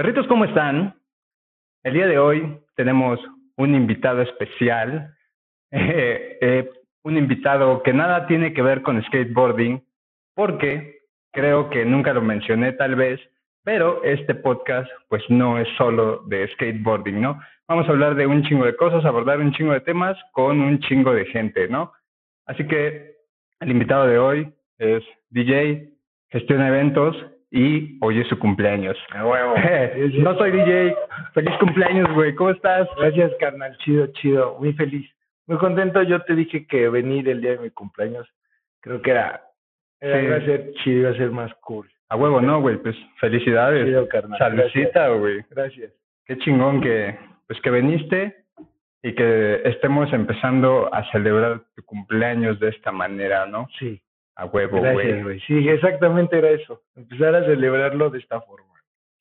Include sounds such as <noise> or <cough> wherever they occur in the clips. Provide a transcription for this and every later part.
Perritos, ¿cómo están? El día de hoy tenemos un invitado especial, <laughs> eh, eh, un invitado que nada tiene que ver con skateboarding, porque creo que nunca lo mencioné tal vez, pero este podcast pues no es solo de skateboarding, ¿no? Vamos a hablar de un chingo de cosas, abordar un chingo de temas con un chingo de gente, ¿no? Así que el invitado de hoy es DJ, gestiona eventos y hoy es su cumpleaños. huevo. <laughs> no soy DJ. Feliz cumpleaños, güey. ¿Cómo estás? Gracias, carnal. Chido, chido. Muy feliz. Muy contento. Yo te dije que venir el día de mi cumpleaños, creo que era, era iba a ser chido, iba a ser más cool. A huevo, no, güey. Pues felicidades. Chido, carnal. Saludcita, güey. Gracias. Qué chingón que, pues que viniste y que estemos empezando a celebrar tu cumpleaños de esta manera, ¿no? Sí. A huevo, Gracias, güey. Sí, exactamente era eso. Empezar a celebrarlo de esta forma.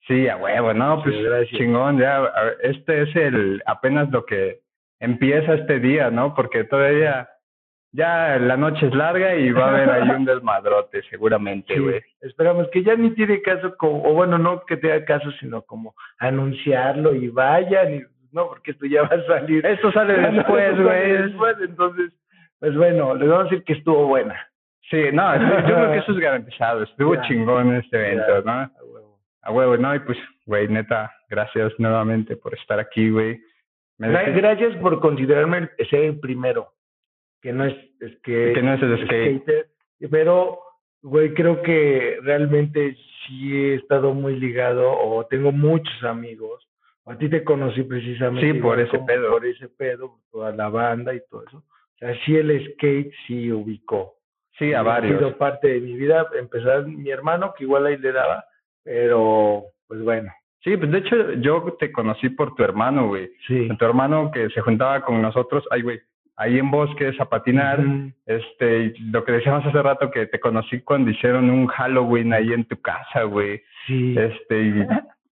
Sí, a huevo, no, pues Sí, chingón, ya, ver, este es el, apenas lo que empieza este día, ¿no? Porque todavía, ya la noche es larga y va a haber ahí un <laughs> desmadrote, seguramente, Sí, güey. esperamos que ya ni tiene caso, como, o bueno, no que tenga caso, sino como anunciarlo y vayan, y, no, porque esto ya va a salir. Esto sale <laughs> después, güey. después, entonces, pues bueno, les vamos a decir que estuvo buena. Sí, no, yo creo que <laughs> eso es garantizado, estuvo Ya. chingón este evento, ¿no? a huevo. A huevo, ¿no? Y pues, güey, neta, gracias nuevamente por estar aquí, güey. Gracias por considerarme el- ser el primero, que no es, es que, Que no es el skate. skater, pero, güey, creo que realmente sí he estado muy ligado o tengo muchos amigos. A ti te conocí precisamente. Sí, por ese como pedo. Por ese pedo, toda la banda y todo eso. O sea, sí el skate sí ubicó. Sí, a Ha varios. sido parte de mi vida. Empezar mi hermano, que igual ahí le daba, pero, pues bueno. Sí, pues de hecho yo te conocí por tu hermano, güey. Sí. Tu hermano que se juntaba con nosotros, ay, güey, ahí en bosques a patinar. Ujú. Este, y lo que decíamos hace rato que te conocí cuando hicieron un Halloween ahí en tu casa, güey. Sí. Este, y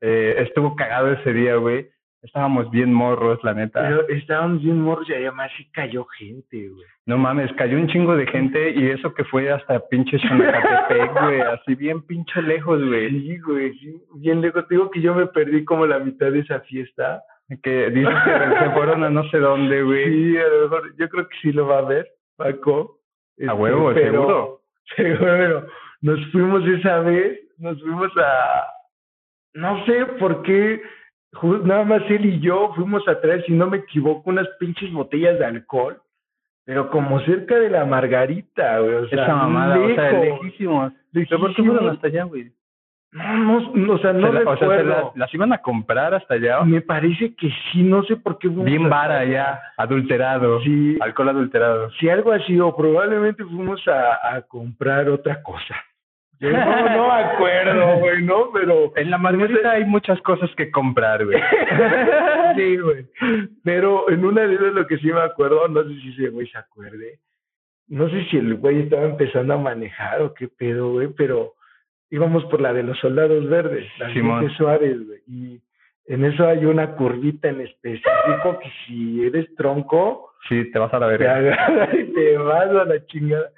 eh, estuvo cagado ese día, güey. Estábamos bien morros, la neta. Pero estábamos bien morros y además sí cayó gente, güey. No mames, cayó un chingo de gente y eso que fue hasta pinche Xonacatepec, <laughs> güey, así bien pinche lejos, güey. Sí, güey, sí. Bien lejos. Te digo que yo me perdí como la mitad de esa fiesta. Que dices que <laughs> se fueron a no sé dónde, güey. Sí, a lo mejor, yo creo que sí lo va a ver, Paco. Este, huevo, seguro. <laughs> Seguro. Nos fuimos esa vez, nos fuimos a... No sé por qué, nada más él y yo fuimos a traer, si no me equivoco, unas pinches botellas de alcohol, pero como cerca de la Margarita, güey. O sea, Esa mamada, o sea, lejísimos. ¿Pero por qué lejísimos. fueron hasta allá, güey? No, no, no, o sea, no Se la- o sea, se recuerdo. las, iban a comprar hasta allá. Me parece que sí, no sé por qué. fuimos Bien vara ya, adulterado. Sí, Alcohol adulterado. si algo así, o probablemente fuimos a, a comprar otra cosa. Yo no, no me acuerdo, güey, ¿no? Pero. En la Margarita hay muchas cosas que comprar, güey. <laughs> sí, güey. Pero en una de esas lo que sí me acuerdo, no sé si ese güey se acuerde. No sé si el güey estaba empezando a manejar o qué pedo, güey, pero íbamos por la de los soldados verdes, la Simón. de Suárez, güey. Y en eso hay una curvita en específico que si eres tronco, Sí, te vas a la te verga. agarra y te vas a la chingada.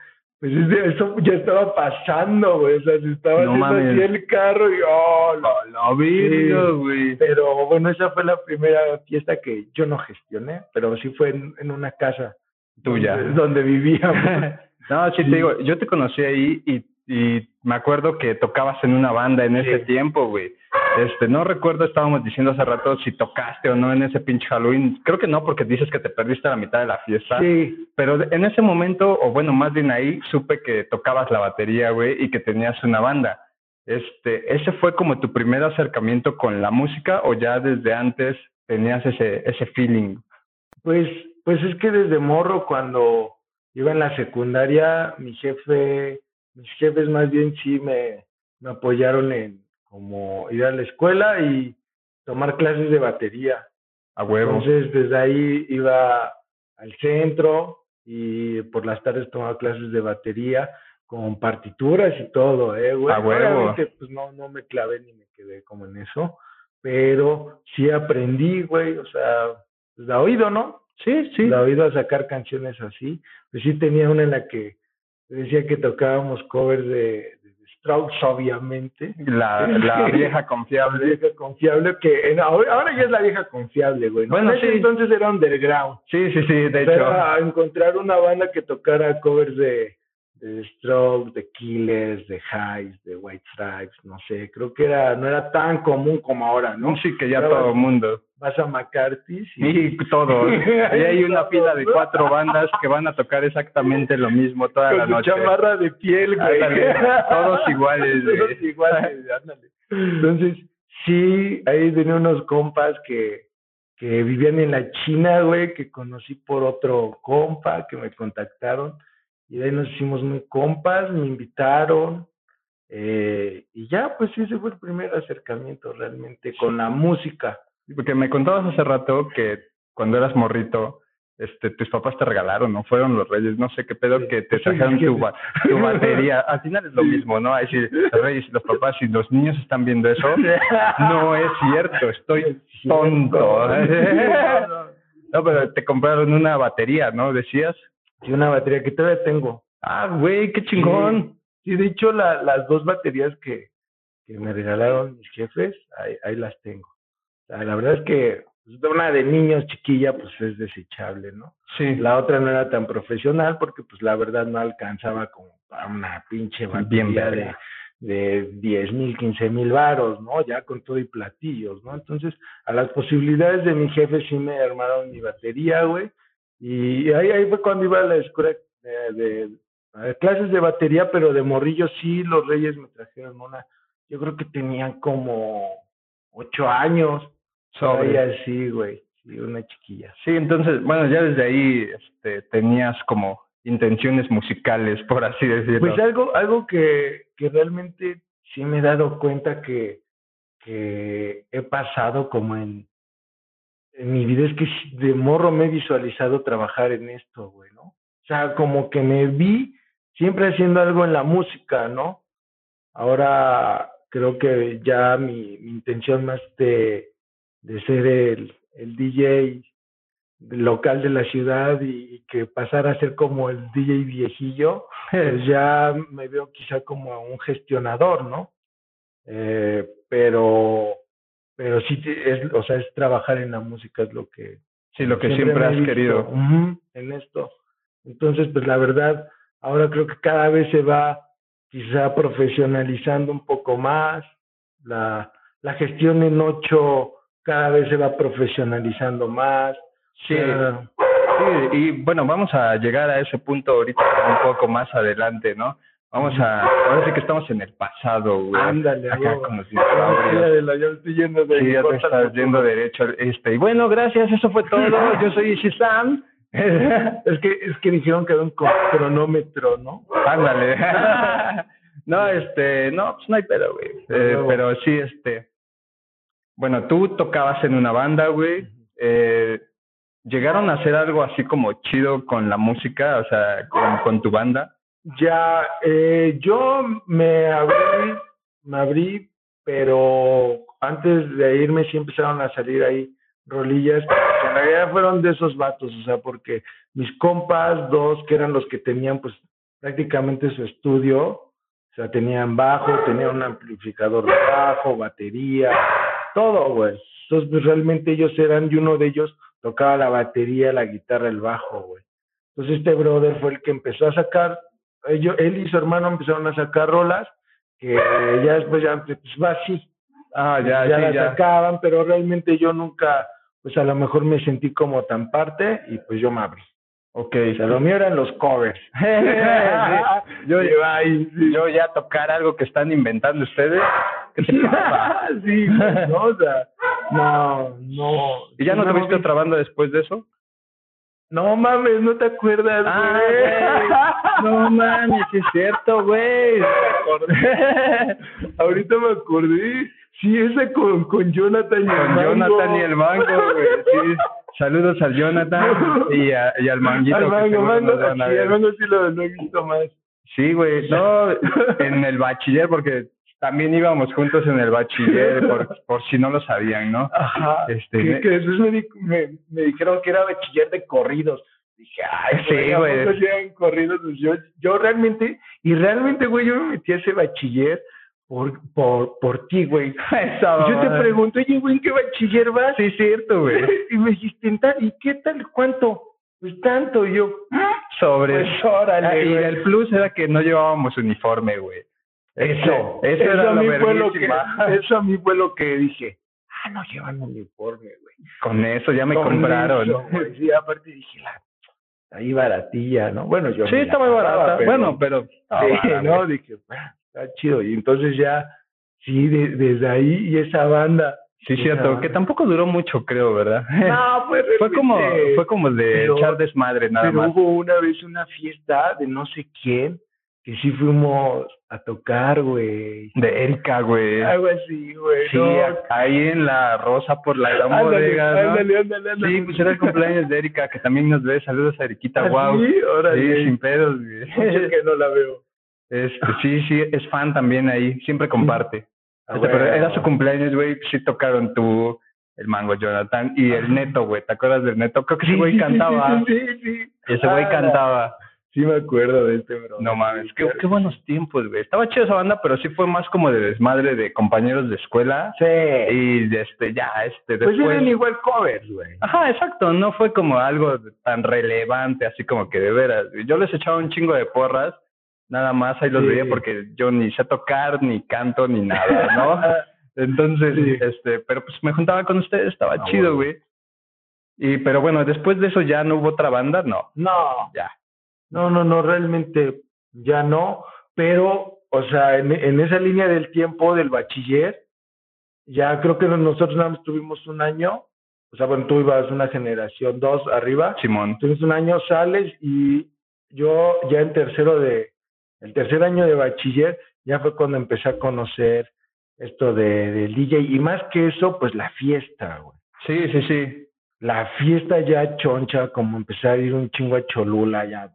Pues eso ya estaba pasando, güey. O sea, se estaba No haciendo así el carro y oh, La verga, Sí. güey. Pero bueno, esa fue la primera fiesta que yo no gestioné, pero sí fue en, en una casa Tuya. donde, donde vivíamos. <laughs> No, sí, Sí. te digo, yo te conocí ahí y, y me acuerdo que tocabas en una banda en ese Sí. tiempo, güey. Este, no recuerdo, estábamos diciendo hace rato si tocaste o no en ese pinche Halloween. Creo que no, porque dices que te perdiste la mitad de la fiesta. sí, Pero en ese momento, o bueno, más bien ahí, supe que tocabas la batería, güey, y que tenías una banda. Este, ¿ese fue como tu primer acercamiento con la música o ya desde antes tenías ese, ese feeling? pues, pues es que desde morro cuando iba en la secundaria, mi jefe, mis jefes más bien sí me, me apoyaron en como ir a la escuela y tomar clases de batería. A huevo. Entonces, desde ahí iba al centro y por las tardes tomaba clases de batería con partituras y todo, ¿eh, güey? A huevo. Obviamente, pues no, no me clavé ni me quedé como en eso, pero sí aprendí, güey, o sea, pues de oído, ¿no? Sí, sí. De oído a sacar canciones así. Pues sí tenía una en la que decía que tocábamos covers de, de Strokes, obviamente. La, la <laughs> vieja La confiable. vieja confiable, que en- ahora, ya es la vieja confiable, güey. ¿no? Bueno, en ese sí. entonces era underground. Sí, sí, sí, de Pero hecho. a encontrar una banda que tocara covers de, de Strokes, de Killers, de Highs, de White Stripes, no sé, creo que era no era tan común como ahora, ¿no? Sí, que ya Pero- todo el mundo. Vas a McCarthy's y Y todos. Y hay una fila de cuatro bandas que van a tocar exactamente lo mismo toda la con noche. chamarra de piel, güey. Ándale, todos iguales, <laughs> güey. Todos iguales, ándale. Entonces, sí, ahí tenía unos compas que, que vivían en la China, güey, que conocí por otro compa, que me contactaron. Y de ahí nos hicimos muy compas, me invitaron. eh, y ya, pues ese fue el primer acercamiento realmente con la música. Porque me contabas hace rato que cuando eras morrito, este, tus papás te regalaron, ¿no? Fueron los reyes, no sé qué pedo, Sí. que te Sí, trajeron sí, tu, sí. ba- tu batería. Al final es lo Sí. mismo, ¿no? Ahí sí, los reyes y los papás, si los niños están viendo eso, no es cierto, estoy <laughs> tonto. <laughs> No, pero te compraron una batería, ¿no? Decías. Sí, una batería que todavía tengo. Ah, güey, qué chingón. Sí, de hecho, la, las dos baterías que, que me regalaron mis jefes, ahí, ahí las tengo. O sea, la verdad es que pues, una de niños chiquilla, pues es desechable, ¿no? Sí. La otra no era tan profesional porque, pues la verdad no alcanzaba como para una pinche batería de, de 10 mil, 15 mil varos, ¿no? Ya con todo y platillos, ¿no? Entonces, a las posibilidades de mi jefe sí me armaron mi batería, güey. Y ahí, ahí fue cuando iba a la escuela de, clases de batería, pero de morrillo sí, los reyes me trajeron una, yo creo que tenían como ocho años, Sobre. Así, güey, sí, una chiquilla. Sí, entonces, bueno, ya desde ahí este, tenías como intenciones musicales, por así decirlo. Pues algo, algo que, que realmente sí me he dado cuenta que, que he pasado como en, en mi vida es que de morro me he visualizado trabajar en esto, güey, ¿no? O sea, como que me vi siempre haciendo algo en la música, ¿no? Ahora creo que ya mi, mi intención más de, de ser el, el DJ local de la ciudad y, y que pasar a ser como el DJ viejillo, pues <laughs> ya me veo quizá como un gestionador, ¿no? Eh, pero, pero sí, te- es, o sea, es trabajar en la música, es lo que sí, lo que siempre, has visto, querido. ujú, en esto. Entonces, pues la verdad, ahora creo que cada vez se va quizá profesionalizando un poco más, la, la gestión en ocho cada vez se va profesionalizando más. Sí. Sí, y bueno, vamos a llegar a ese punto ahorita un poco más adelante, ¿no? Vamos a, ahora sí que estamos en el pasado, güey. Ándale, acá con los ya, dinosaurios. ya, estoy yendo de Sí, ya te estás yendo derecho. Este, y bueno, gracias, eso fue todo. <laughs> Yo soy Shizam. <laughs> Es que, es que dijeron que era un cronómetro, ¿no? Ándale. <laughs> no, este, no, pues no hay pedo, güey. Eh, pero sí, este. Bueno, tú tocabas en una banda, güey. Eh, ¿Llegaron a hacer algo así como chido con la música, o sea, con, con tu banda? Ya, eh, yo me abrí, me abrí, pero antes de irme sí empezaron a salir ahí rolillas, que en realidad fueron de esos vatos, o sea, porque mis compas, dos que eran los que tenían pues prácticamente su estudio, o sea, tenían bajo, tenían un amplificador de bajo, batería, todo, güey. Entonces, pues realmente ellos eran, y uno de ellos tocaba la batería, la guitarra, el bajo, güey. Entonces este brother fue el que empezó a sacar, ellos, él y su hermano empezaron a sacar rolas, que ya después ya pues va así, Ah, ya, ya sí, la ya. sacaban, pero realmente yo nunca, pues a lo mejor me sentí como tan parte y pues yo me abrí. Ok. O sea, lo mío eran los covers. <laughs> Sí. Yo, ay, sí. yo ya tocar algo que están inventando ustedes. ¿Qué te pasa? sí, no, o sea, no, no. ¿Y ya no me tuviste otra banda después de eso? No mames, no te acuerdas, Ah, güey. No mames, es cierto, güey. <laughs> <laughs> Ahorita me acordé. Sí, ese con, con Jonathan y el Mango. Jonathan y el mango, güey. Sí. Saludos al Jonathan y, a- y al manguito. Al mango, mango, sí, al mango sí lo, lo he visto más. Sí, güey. No, <laughs> en el bachiller, porque también íbamos juntos en el bachiller, por, <laughs> por si no lo sabían, ¿no? Ajá. Este, que, me- que después me, di- me, me dijeron que era bachiller de corridos. Dije, ay, sí, güey. corridos. Pues yo, yo realmente, y realmente, güey, yo me metí a ese bachiller por, por, por ti, güey. <laughs> yo te pregunto, oye, güey, ¿en qué bachiller vas? Sí, cierto, güey. <laughs> y me dijiste, ¿y qué tal? ¿Cuánto? Pues tanto, y yo, ah, sobre. Pues órale, ah, Y el plus era que no llevábamos uniforme, güey. Eso, eso, era a mí fue lo que, <laughs> eso a mí fue lo que dije. Ah, no llevan uniforme, güey. Con eso ya me compraron. sí, aparte dije, la, ahí baratilla, ¿no? Bueno, yo. Sí, está muy barata. bueno, pero. Sí, no, dije, ah, está chido. Y entonces ya, sí, desde ahí y esa banda. Sí, cierto, que tampoco duró mucho, creo, ¿verdad? No, pues <laughs> fue como fue como de echar desmadre nada pero más. hubo una vez una fiesta de no sé quién que sí fuimos a tocar, güey. De Erika, güey. Algo así, güey. Sí, ahí en la Rosa por la gran bodega, ¿no? Ándale, ándale, ándale. Sí, pues era el cumpleaños de Erika, que también nos ve. Saludos a Eriquita, wow. ¿Ah, sí, ahora sí. sin pedos, güey. que no la veo. Este, sí, sí, es fan también ahí, siempre comparte. Ah, este, pero era su cumpleaños, güey, sí tocaron tú, el Mango Jonathan y el Neto, güey, ¿te acuerdas del Neto? Creo que ese güey cantaba. Sí, sí, sí. Ese güey ah, cantaba. Sí me acuerdo de este, bro. No mames, qué, qué, buenos tiempos, güey. Estaba chido esa banda, pero sí fue más como de desmadre de compañeros de escuela. Sí. Y este, ya, este, después... Pues eran igual covers, güey. Ajá, exacto. No fue como algo tan relevante, así como que de veras. Yo les echaba un chingo de porras, nada más ahí los veía porque yo ni sé tocar, ni canto, ni nada, ¿no? <laughs> Entonces, este, pero pues me juntaba con ustedes, estaba chido, güey. Y, pero bueno, después de eso ya no hubo otra banda, no. No. Ya. No, no, no, realmente ya no, pero, o sea, en, en esa línea del tiempo del bachiller, ya creo que nosotros nada más tuvimos un año, o sea, bueno, tú ibas una generación dos arriba. Simón. Tuvimos un año, sales y yo ya en tercero de, el tercer año de bachiller, ya fue cuando empecé a conocer esto de, del DJ y más que eso, pues la fiesta, güey. Sí, sí, sí. La fiesta ya choncha, como empezar a ir un chingo a Cholula, ya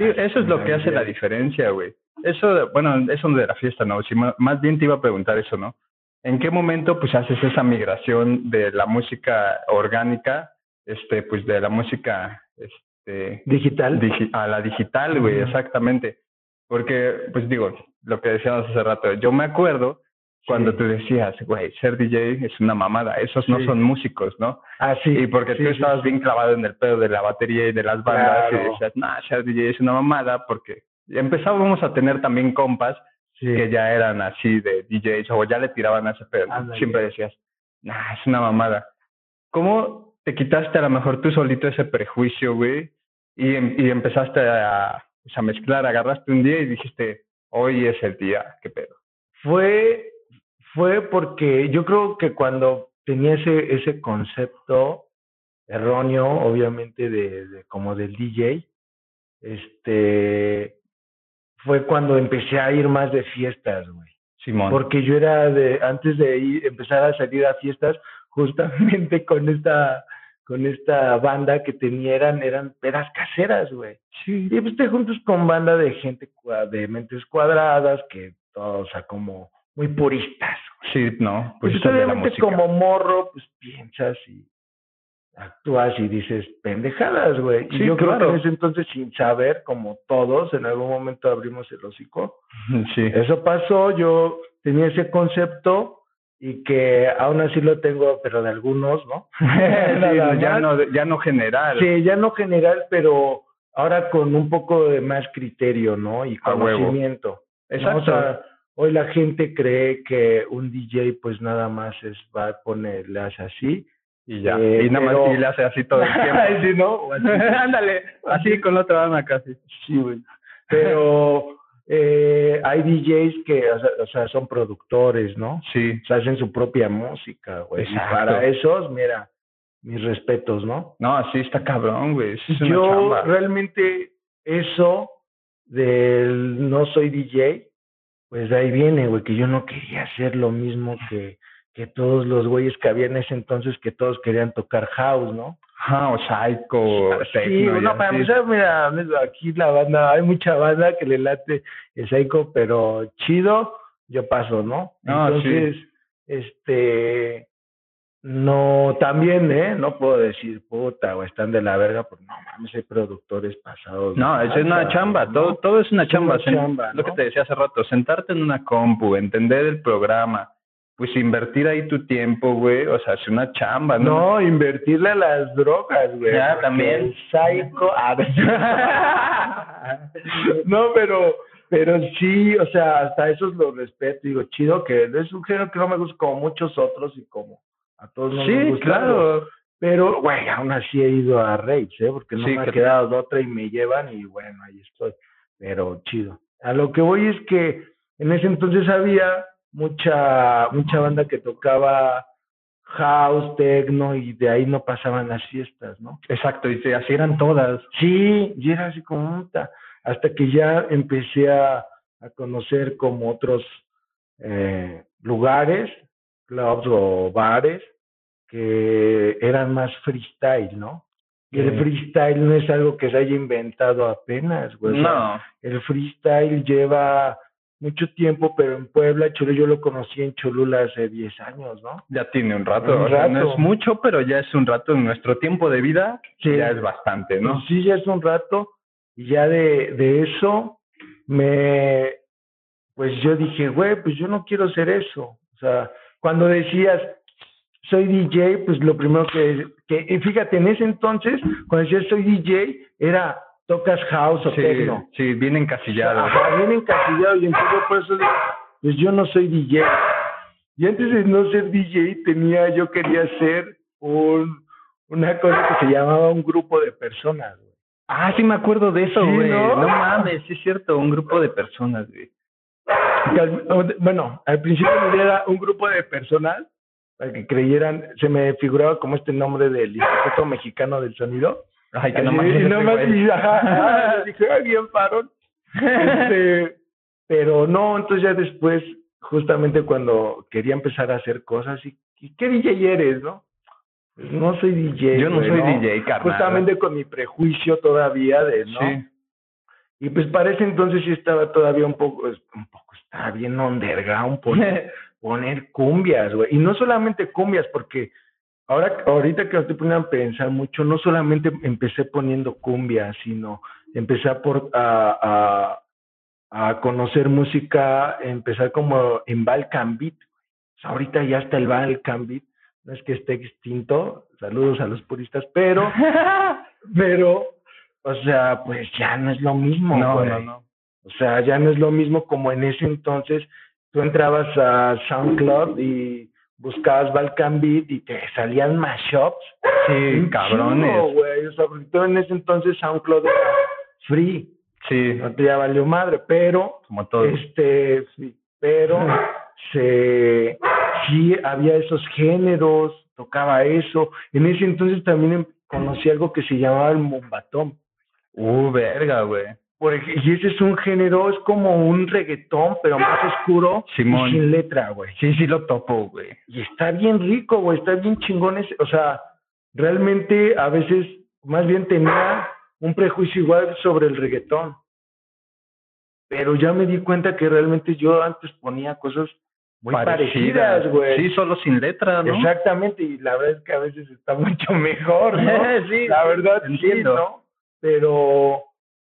Sí, eso es lo que hace la diferencia, güey. Eso, bueno, eso de la fiesta, ¿no? Si más bien te iba a preguntar eso, ¿no? ¿En qué momento, pues, haces esa migración de la música orgánica, este, pues, de la música, este... Digital. a la digital, güey, exactamente. Porque, pues, digo, lo que decíamos hace rato, yo me acuerdo cuando tú decías, güey, ser DJ es una mamada, esos no son músicos, ¿no? Ah, sí. Y porque tú estabas bien clavado en el pedo de la batería y de las bandas y decías, no, ser DJ es una mamada porque empezábamos a tener también compas que ya eran así de DJs o ya le tiraban a ese pedo. Siempre decías, nah, es una mamada. ¿Cómo te quitaste a lo mejor tú solito ese prejuicio, güey? Y, em, y empezaste a, pues, a mezclar, agarraste un día y dijiste, hoy es el día, qué pedo. Fue fue porque yo creo que cuando tenía ese, ese concepto erróneo, obviamente, de, de como del DJ, este, fue cuando empecé a ir más de fiestas, güey. Simón. Porque yo era de, antes de ir, empezar a salir a fiestas, justamente <laughs> con esta, con esta banda que tenía, eran, eran pedas caseras, güey. Sí. Y pues te juntas con banda de gente de mentes cuadradas, que todos, o sea, como muy puristas. Sí, no. Pues, pues obviamente como morro, pues piensas y actúas y dices pendejadas, güey. y yo creo que en ese entonces, sin saber, como todos, en algún momento abrimos el hocico. Sí. Eso pasó, yo tenía ese concepto y que aún así lo tengo, pero de algunos, ¿no? <laughs> ya no, ya no general. Sí, ya no general, pero ahora con un poco de más criterio, ¿no? Y conocimiento. Exacto. Hoy la gente cree que un DJ pues nada más es va a ponerle así y ya, eh, y nada más y le hace así todo el tiempo. <laughs> sí, ¿no? <laughs> Ándale, así con la otra banda casi. Sí, güey. Pero eh, hay DJs que, o sea, son productores, ¿no? Sí. O sea, hacen su propia música, güey. Y para esos, mira, mis respetos, ¿no? No, así está cabrón, güey. Yo realmente eso del no soy DJ, pues de ahí viene, güey, que yo no quería hacer lo mismo que, que todos los güeyes que había en ese entonces, que todos querían tocar house, ¿no? Ah, o psycho, sí, no, para empezar, mira, aquí la banda, hay mucha banda que le late el psycho, pero chido, yo paso, ¿no? Ah, entonces, este, No, también, ¿eh? No puedo decir, puta, o están de la verga, pues no mames, hay productores pasados. No, eso es una chamba, ¿no? todo, todo es una Es chamba. una sen- chamba, Lo que te decía hace rato, sentarte en una compu, entender el programa, pues invertir ahí tu tiempo, güey, o sea, es una chamba, ¿no? No, invertirle a las drogas, güey. Ya, también. El psycho. <laughs> No, pero, pero sí, o sea, hasta esos los respeto. Digo, chido que es un género que no me gusta como muchos otros y como a todos nos sí, gusta. claro. Pero, güey, aún así he ido a raves, ¿eh? Porque no Sí, me ha que- quedado de otra y me llevan y bueno, ahí estoy. Pero chido. A lo que voy es que en ese entonces había mucha, mucha banda que tocaba house, techno y de ahí no pasaban las fiestas, ¿no? Exacto, y sí, así eran todas. Sí, y era así como puta. Hasta que ya empecé a, a conocer como otros eh, lugares, clubs o bares que eran más freestyle, ¿no? Y el freestyle no es algo que se haya inventado apenas, güey. No, el freestyle lleva mucho tiempo, pero en Puebla, Cholula, yo lo conocí en Cholula hace 10 años, ¿no? ya tiene un rato, Un o sea, no rato. es mucho, pero ya es un rato en nuestro tiempo de vida, Sí. ya es bastante, ¿no? Sí, ya es un rato. Y ya de, de eso me, pues yo dije, güey, pues yo no quiero hacer eso. O sea, cuando decías, soy DJ, pues lo primero que, que y fíjate, en ese entonces, cuando decías soy DJ, era tocas house o Sí, techno. sí, bien encasillado. Ajá, bien encasillado. Y entonces por eso digo, pues yo no soy DJ. Y antes de no ser DJ, tenía, yo quería ser un, una cosa que se llamaba un grupo de personas. güey. Ah, sí me acuerdo de eso, Sí, güey. ¿no? ¿no? mames, sí es cierto, un grupo de personas, güey. Que al- bueno, al principio era un grupo de personas para que creyeran, se me figuraba como este nombre del Instituto Mexicano del Sonido. Ay, que nomás y nomás y- ajá, dije, "Ay, bien parón. Este, pero no, entonces ya después, justamente cuando quería empezar a hacer cosas, y, ¿y qué DJ eres, no? Pues no soy DJ. Yo no soy DJ, carnal. Justamente con mi prejuicio todavía de, ¿no? Sí. Y pues para ese entonces sí estaba todavía un poco, un poco, estaba bien underground <laughs> poner, poner cumbias, güey. Y no solamente cumbias, porque ahora, ahorita que me estoy poniendo a pensar mucho, no solamente empecé poniendo cumbias, sino empecé a, por, a, a, a conocer música, empezar como en Balkan Beat. O sea, ahorita ya está el Balkan Beat, no es que esté extinto, saludos a los puristas, pero, <laughs> pero, o sea, pues ya no es lo mismo, no, güey. no, no. O sea, ya no es lo mismo como en ese entonces tú entrabas a SoundCloud y buscabas Balkan Beat y te salían mashups. Sí, cabrones. chingo, güey. O sea, porque todo en ese entonces SoundCloud era free. Sí, No te ya valió madre, pero como todo. este, sí, pero se, sí había esos géneros, tocaba eso. En ese entonces también em- conocí algo que se llamaba el mumbatón. Uh, verga, güey. Por y ese es un género, es como un reggaetón, pero más oscuro Simón. y sin letra, güey. Sí, sí lo topo, güey. Y está bien rico, güey, está bien chingón ese, o sea, realmente a veces más bien tenía un prejuicio igual sobre el reggaetón. Pero ya me di cuenta que realmente yo antes ponía cosas muy parecidas, güey. Sí, solo sin letra, ¿no? Exactamente, y la verdad es que a veces está <laughs> mucho mejor, ¿no? <laughs> Sí, la sí, verdad sí, entiendo. ¿no? Pero,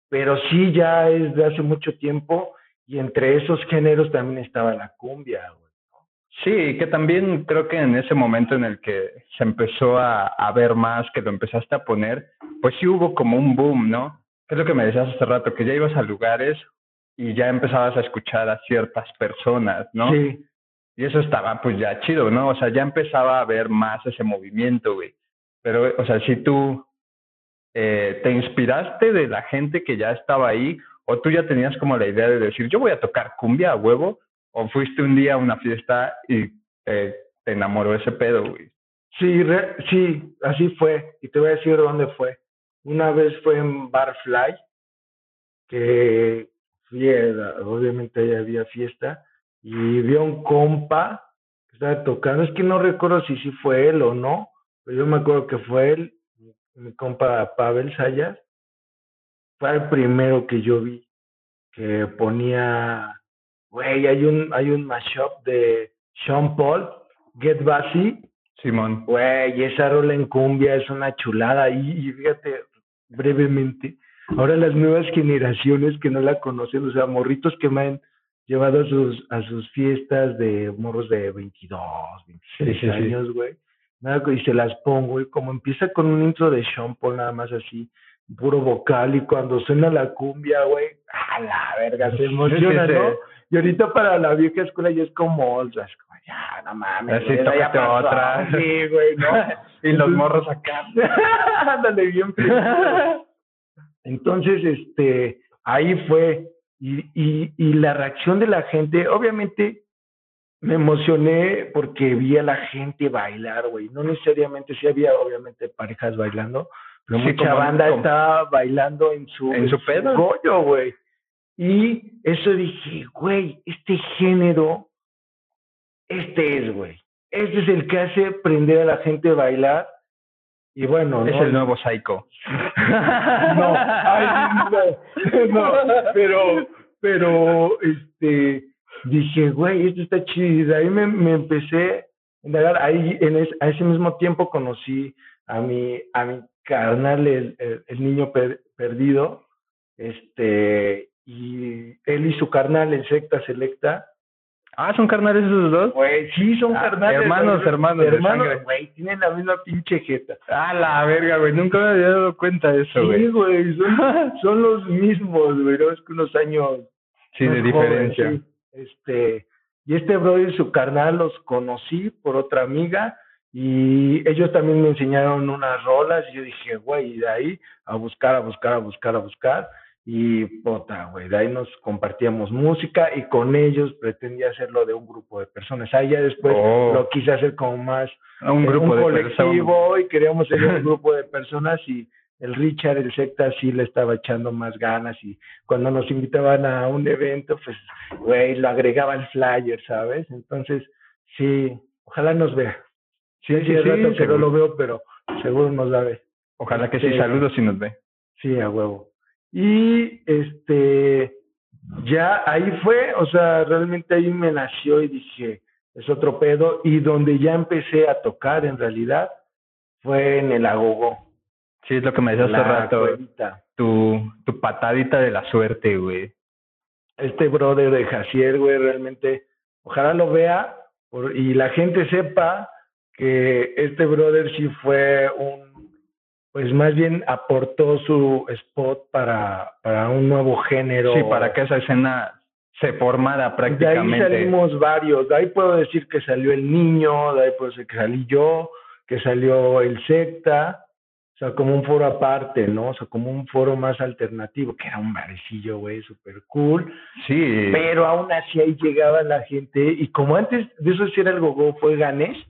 pero sí ya es de hace mucho tiempo y entre esos géneros también estaba la cumbia, güey. Sí, que también creo que en ese momento en el que se empezó a, a ver más, que lo empezaste a poner, pues sí hubo como un boom, ¿no? Que es lo que me decías hace rato, que ya ibas a lugares y ya empezabas a escuchar a ciertas personas, ¿no? Sí, Y eso estaba pues ya chido, ¿no? O sea, ya empezaba a ver más ese movimiento, güey. Pero, o sea, si tú eh, te inspiraste de la gente que ya estaba ahí, o tú ya tenías como la idea de decir, yo voy a tocar cumbia a huevo, o fuiste un día a una fiesta y eh, te enamoró ese pedo, güey. sí, re- sí, así fue. Y te voy a decir dónde fue. Una vez fue en Barfly, que fui, obviamente ahí había fiesta, y vi a un compa que estaba tocando. Es que no recuerdo si sí fue él o no, pero yo me acuerdo que fue él, mi compa Pavel Sayas. Fue el primero que yo vi que ponía, güey, hay un, hay un mashup de Sean Paul, Get Bassy, Simón. Güey, esa rola en cumbia es una chulada. Y, y fíjate, brevemente, ahora las nuevas generaciones que no la conocen, o sea, morritos que me han llevado a sus, a sus fiestas de morros de 22, 26 Sí, sí, sí. años, güey. Y se las pongo, güey, como empieza con un intro de Sean Paul, nada más así, puro vocal, y cuando suena la cumbia, güey, a la verga, se <laughs> emociona. ¿no? Y ahorita para la vieja escuela ya es como, o sea, es como, ya, no mames, Así, güey, ya tócate pasó. otra. <laughs> Sí, güey, ¿no? <laughs> y los morros acá. Ándale, bien. Entonces, este, ahí fue. Y, y, y la reacción de la gente, obviamente, me emocioné porque vi a la gente bailar, güey. No necesariamente, sí había, obviamente, parejas bailando, pero Sí, mucha como- banda como- estaba bailando en su, En su pedo. rollo, güey. Y eso dije, güey, este género, este es, güey. Este es el que hace prender a la gente a bailar. Y bueno, Es ¿no? el nuevo Psycho. <laughs> No, ay, no, no, pero, pero, este, dije, güey, esto está chido. Y de ahí me, me empecé a indagar. Ahí, en es- a ese mismo tiempo conocí a mi, a mi carnal, el, el, el niño per- perdido, este, y él y su carnal en secta selecta. Ah, ¿son carnales esos dos? Güey, sí, son Ah, carnales. hermanos, hermanos Hermanos, güey, tienen la misma pinche jeta. Ah, la verga, güey. Nunca me había dado cuenta de eso, Sí, güey. son, <laughs> son los mismos, güey, no es que unos años Sí, de diferencia. sí. Este, y este brother y su carnal los conocí por otra amiga y ellos también me enseñaron unas rolas y yo dije, güey, de ahí a buscar, a buscar, a buscar, a buscar y puta, güey, de ahí nos compartíamos música y con ellos pretendía hacerlo de un grupo de personas. Ahí ya después Oh. lo quise hacer como más Un en grupo un de colectivo y queríamos ser un grupo de personas y el Richard, el secta, sí le estaba echando más ganas y cuando nos invitaban a un evento, pues, güey, lo agregaba al flyer, ¿sabes? Entonces, sí, ojalá nos vea. Sí, Sí, sí, sí, rato que no lo veo, pero seguro nos la ve. Ojalá que sí, Este, saludos si nos ve. Sí, a huevo. Y este, ya ahí fue, o sea, realmente ahí me nació y dije, es otro pedo. Y donde ya empecé a tocar en realidad fue en el Agogo. Sí, es lo que me decías hace rato. Tu, tu patadita de la suerte, güey. Este brother de Jaciel, güey, realmente, ojalá lo vea por- y la gente sepa que este brother sí fue un, pues más bien aportó su spot para, para un nuevo género. Sí, para que esa escena se formara De ahí prácticamente. salimos varios. De ahí puedo decir que salió el niño, de ahí puedo decir que salí yo, que salió el secta. O sea, como un foro aparte, ¿no? O sea, como un foro más alternativo, que era un barecillo, güey, súper cool. Sí. Pero aún así ahí llegaba la gente. Y como antes de eso sí era el gogo, fue Ganesh.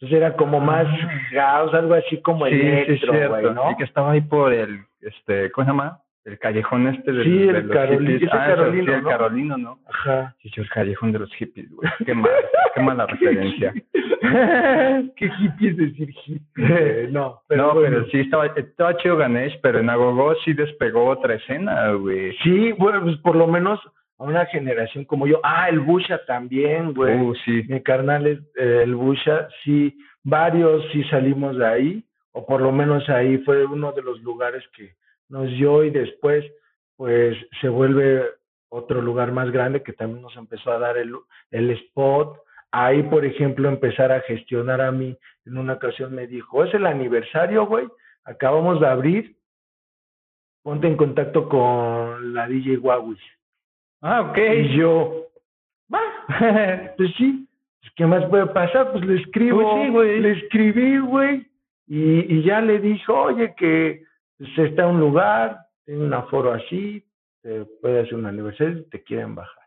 Entonces era como más house, algo así como Ah. sí, sí, electro, cierto. güey, ¿no? Y que estaba ahí por el, este, ¿cómo se llama? El callejón este del, Sí, el de los Caroli- hippies. Ah, eso, Carolino, sí, el ¿no? Carolino, ¿no? Ajá. Sí, el callejón de los hippies, güey. Qué mal, qué mala <laughs> referencia. <laughs> Qué hippie es decir hippie. <laughs> no, pero no, bueno. pero sí, estaba, estaba chido Ganesh, pero en Agogo sí despegó otra escena, güey. Sí, bueno, pues por lo menos a una generación como yo. Ah, el Busha también, güey. Uh, sí. Mi carnal es eh, el Busha, sí, varios sí salimos de ahí, o por lo menos ahí fue uno de los lugares que nos dio y después pues se vuelve otro lugar más grande que también nos empezó a dar el, el spot. Ahí, por ejemplo, empezar a gestionar a mí. En una ocasión me dijo, es el aniversario, güey, acabamos de abrir, ponte en contacto con la DJ Huawei. Ah, ok. Y yo, va, <laughs> pues sí, pues, ¿qué más puede pasar? Pues le escribo, Pues sí, güey. le escribí, güey, y, y ya le dijo, oye, que pues, está un lugar, tiene un aforo así, te puede hacer un aniversario y te quieren bajar.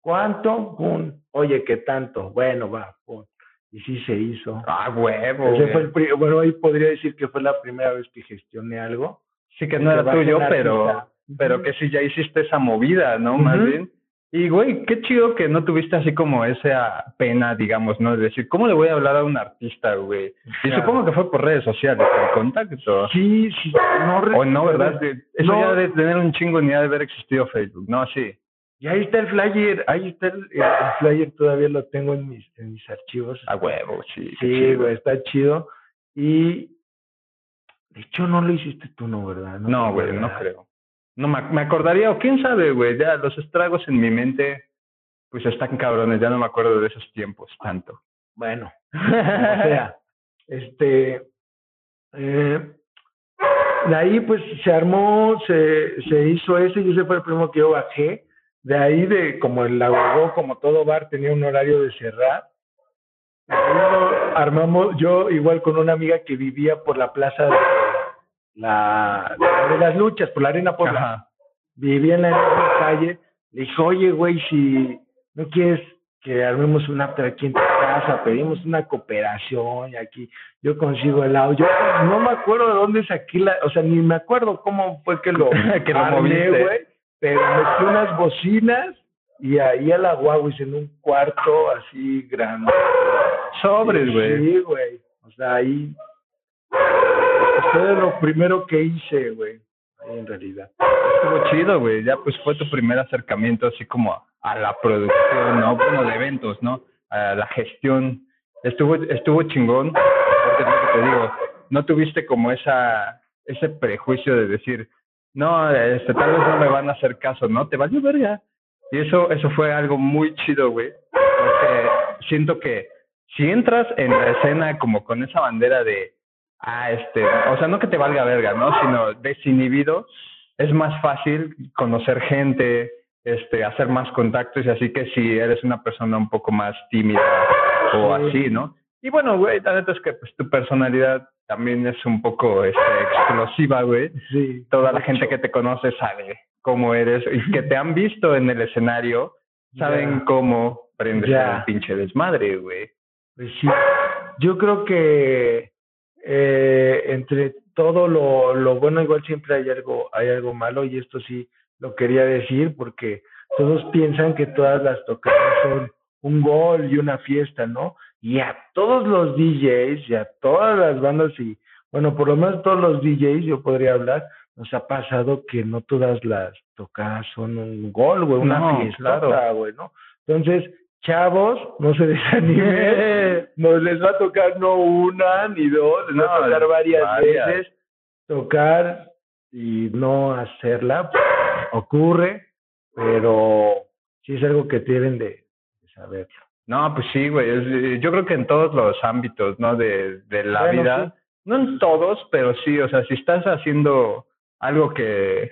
¿Cuánto? Pum. Oye, ¿qué tanto? Bueno, va, pum. Y sí se hizo. Ah, huevo. Ese güey. fue el pri- bueno, ahí podría decir que fue la primera vez que gestioné algo. Sí, que no era tuyo, pero, pero que sí ya hiciste esa movida, ¿no? Más Ujú. bien. Y, güey, qué chido que no tuviste así como esa pena, digamos, ¿no? De decir, ¿cómo le voy a hablar a un artista, güey? Y Claro. supongo que fue por redes sociales, el contacto. Sí, sí, no O no, ¿verdad? De- Eso No. ya de tener un chingo ni ha de haber existido Facebook, ¿no? Sí. Y ahí está el flyer, ahí está el, el- el flyer, todavía lo tengo en mis, en mis archivos. A huevo, sí. Sí, güey, está chido. Y de hecho no lo hiciste tú, ¿no, verdad? No, güey, no creo. No me, me acordaría, o quién sabe, güey, ya los estragos en mi mente, pues están cabrones, ya no me acuerdo de esos tiempos tanto. Bueno, <laughs> o sea, este, eh, de ahí pues se armó, se, se hizo ese, y ese fue el primero que yo bajé. De ahí de como el lago, como todo bar tenía un horario de cerrar. armamos, yo igual con una amiga que vivía por la plaza de la de las luchas, por la arena Puebla vivía en la misma calle, le dije, oye, güey, si no quieres que armemos un after aquí en tu casa, pedimos una cooperación y aquí yo consigo el audio. No me acuerdo de dónde saqué la, o sea, ni me acuerdo cómo fue que lo, <laughs> Que lo güey, pero metí unas bocinas y ahí a la Huawei en un cuarto así grande. Sobres, güey. Sí, güey. O sea, ahí fue lo primero que hice, güey, en realidad. Estuvo chido, güey. Ya pues fue tu primer acercamiento así como a, a la producción, ¿no? Bueno, de eventos, ¿no? A la gestión. Estuvo, estuvo chingón, porque es lo que te digo, no tuviste como esa, ese prejuicio de decir, no, este, tal vez no me van a hacer caso, ¿no? Te valió verga. Y eso, eso fue algo muy chido, güey. Porque siento que si entras en la escena como con esa bandera de, ah, este, o sea, no que te valga verga, ¿no? Sino desinhibido, es más fácil conocer gente, este, hacer más contactos y así que si eres una persona un poco más tímida o Sí. así, ¿no? Y bueno, güey, la neta es que pues tu personalidad también es un poco este, explosiva, güey. Sí. Toda la gente que te conoce sabe cómo eres y que te han visto en el escenario saben cómo prendes Ya. el pinche desmadre, güey. Pues sí. Yo creo que eh, entre todo lo, lo bueno, igual siempre hay algo, hay algo malo, y esto sí lo quería decir, porque todos piensan que todas las tocadas son un gol y una fiesta, ¿no? Y a todos los DJs y a todas las bandas y, bueno, por lo menos todos los DJs, yo podría hablar, nos ha pasado que no todas las tocadas son un gol, güey, una No, fiesta, claro. güey, ¿no? Entonces, chavos, no se desanimen, nos <laughs> les va a tocar no una ni dos, les va a tocar varias, varias. veces tocar y no hacerla, pues, ocurre, pero sí es algo que deben de, de saber. No, pues sí, güey. es- yo creo que en todos los ámbitos, ¿no? De, de la Bueno, vida. No en todos, pero sí, o sea, si estás haciendo algo que,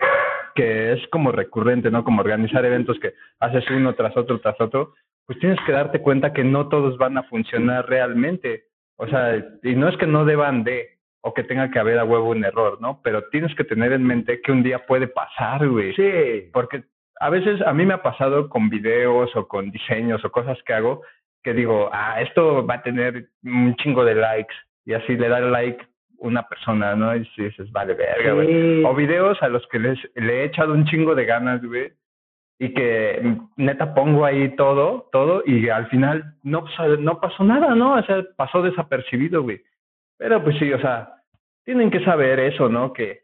que es como recurrente, ¿no? Como organizar eventos que haces uno tras otro, tras otro, pues tienes que darte cuenta que no todos van a funcionar realmente. O sea, y no es que no deban de, o que tenga que haber a huevo un error, ¿no? Pero tienes que tener en mente que un día puede pasar, güey. Sí, Porque a veces a mí me ha pasado con videos o con diseños o cosas que hago que digo, ah, esto va a tener un chingo de likes y así le da like una persona, ¿no? Y dices, vale, verga, güey. sí, O videos a los que les, le he echado un chingo de ganas, güey, y que neta pongo ahí todo, todo, y al final no, pasó- no pasó nada, ¿no? O sea, pasó desapercibido, güey. Pero pues sí, o sea, tienen que saber eso, ¿no? Que,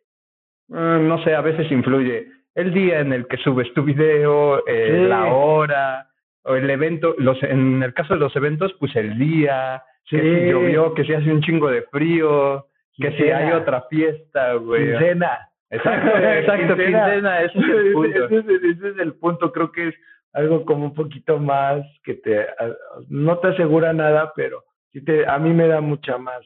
mm, no sé, a veces influye el día en el que subes tu video, eh, Sí. la hora, o el evento, los, en el caso de los eventos, pues el día, que si Sí. llovió, que si hace un chingo de frío, que si hay otra fiesta, güey. quincena. Exacto, <laughs> exacto, quincena, ese es el punto. Ese, es- ese es el punto, creo que es algo como un poquito más que te, no te asegura nada, pero sí te, a mí me da mucha más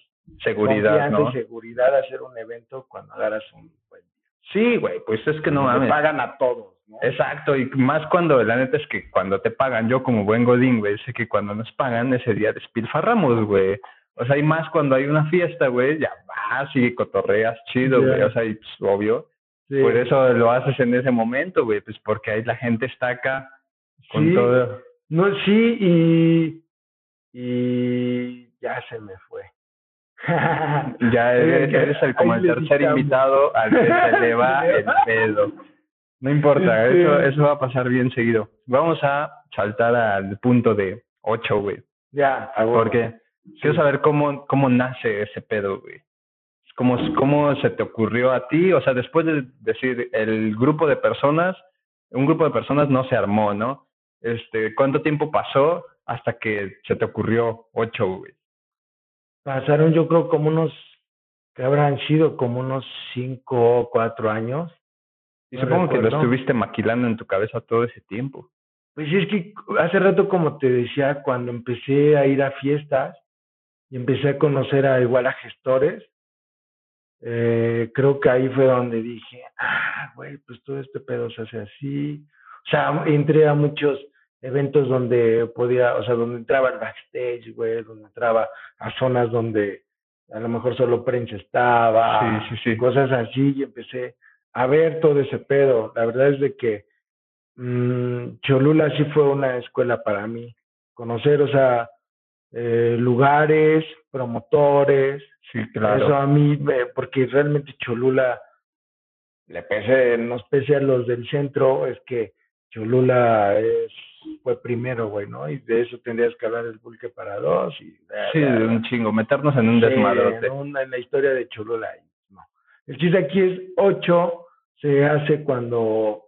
Seguridad, confianza ¿no? y seguridad hacer un evento cuando agarras un buen día. Sí, güey, pues es que no mames. pagan a todos, ¿no? Exacto, y más cuando, la neta es que cuando te pagan, yo como buen godín, güey, sé que cuando nos pagan ese día despilfarramos, güey. O sea, y más cuando hay una fiesta, güey, ya vas y cotorreas chido, güey. O sea, y pues, obvio, Sí. por eso lo haces en ese momento, güey, pues porque ahí la gente está acá con Sí. todo. No, sí, y, y ya se me fue. <laughs> Ya eres, el, como el tercer invitado al que se le va <laughs> el pedo. No importa, Sí. eso, eso va a pasar bien seguido. Vamos a saltar al punto de 8, güey. Ya. Porque quiero saber cómo, cómo nace ese pedo, güey. ¿Cómo, ¿Cómo se te ocurrió a ti? O sea, después de decir el grupo de personas un grupo de personas no se armó, ¿no? Este, ¿cuánto tiempo pasó hasta que se te ocurrió ocho, güey? Pasaron yo creo como unos, que habrán sido como unos cinco o cuatro años. Y No supongo que lo estuviste maquilando en tu cabeza todo ese tiempo. Pues es que hace rato, como te decía, cuando empecé a ir a fiestas y empecé a conocer a igual a gestores, eh, creo que ahí fue donde dije, ah, güey, pues todo este pedo se hace así. O sea, entré a muchos eventos donde podía, o sea, donde entraba al backstage, güey, donde entraba a zonas donde a lo mejor solo prensa estaba, Sí, sí, sí. cosas así, y empecé a ver todo ese pedo. La verdad es de que mm, Cholula sí fue una escuela para mí. Conocer, o sea, eh, lugares, promotores, Sí, eso claro. a mí, porque realmente Cholula, le pese, nos pese a los del centro, es que Cholula es, fue primero, güey, ¿no? Y de eso tendrías que hablar el pulque para dos y... Sí, de un chingo, meternos en un Sí, desmadrote. en, una- en la historia de Cholula. No. El chiste aquí es 8, se hace cuando,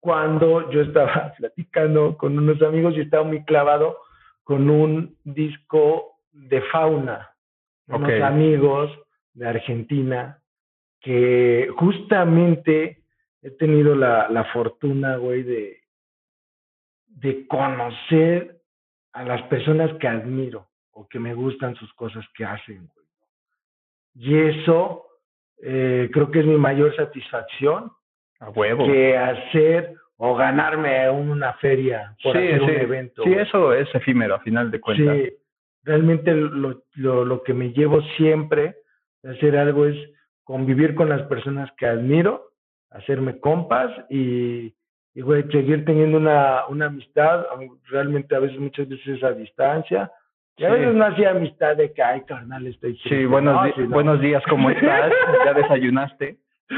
cuando yo estaba <laughs> platicando con unos amigos y estaba muy clavado con un disco de fauna. Unos amigos de Argentina que justamente he tenido la, la fortuna, güey, de, de conocer a las personas que admiro o que me gustan sus cosas que hacen, güey. Y eso eh, creo que es mi mayor satisfacción A huevo. que hacer o ganarme una feria por sí, hacer sí. un evento. Sí, eso es efímero, a final de cuentas. Sí, realmente lo, lo, lo que me llevo siempre de hacer algo es convivir con las personas que admiro, hacerme compas y, y güey, seguir teniendo una, una amistad, realmente a veces, muchas veces a distancia. Y a Sí. veces no hacía amistad de que, ay, carnal, estoy Sí, triste". buenos, No, di- sí, no. buenos días, ¿cómo estás? <laughs> ¿Ya desayunaste? Sí,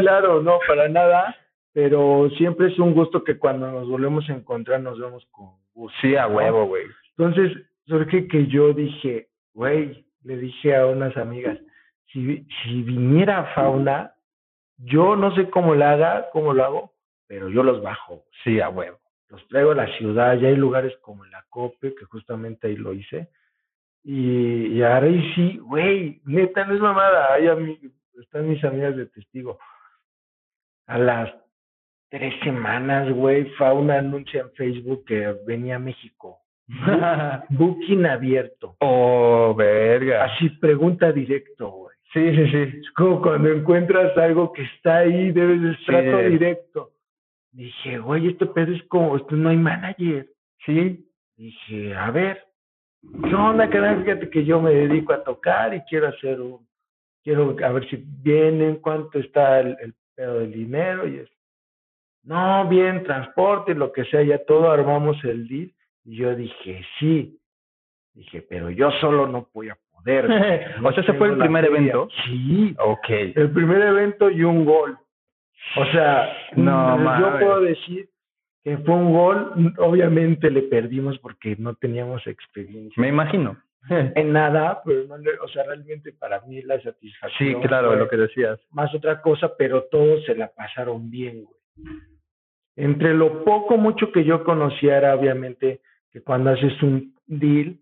claro, no, para nada. Pero siempre es un gusto que cuando nos volvemos a encontrar nos vemos con gusto. Sí, a huevo, güey. Entonces, surge que yo dije, güey, le dije a unas amigas, si, si viniera fauna, yo no sé cómo la haga, cómo lo hago, pero yo los bajo, Sí, a huevo. los traigo a la ciudad, ya hay lugares como la COPE, que justamente ahí lo hice, y, y ahora y sí, güey, neta, no es mamada, hay ami- están mis amigas de testigo. A las tres semanas, güey, Fauna anuncia en Facebook que venía a México. <laughs> Booking abierto. oh, verga. Así pregunta directo, güey. Sí, sí, sí. Es como cuando encuentras algo que está ahí, debes de trato Sí. directo. Dije, güey, este pedo es como, esto no hay manager. Sí. Dije, a ver, ¿qué onda, canal? Fíjate que yo me dedico a tocar y quiero hacer un, quiero a ver si vienen, cuánto está el, el pedo del dinero y eso. No, bien, transporte, lo que sea, ya todo armamos el deal. Y yo dije, sí. Dije, pero yo solo no voy a poder. <laughs> O sea, ¿ese fue el primer feria". evento? Sí, Ok. el primer evento y un gol. O sea, No, yo puedo decir que fue un gol. Obviamente le perdimos porque no teníamos experiencia Me imagino. <laughs> en nada, pero no le- o sea, realmente para mí la satisfacción. Sí, claro, lo que decías. Más otra cosa, pero todos se la pasaron bien, güey. Entre lo poco, mucho que yo conocía era obviamente que cuando haces un deal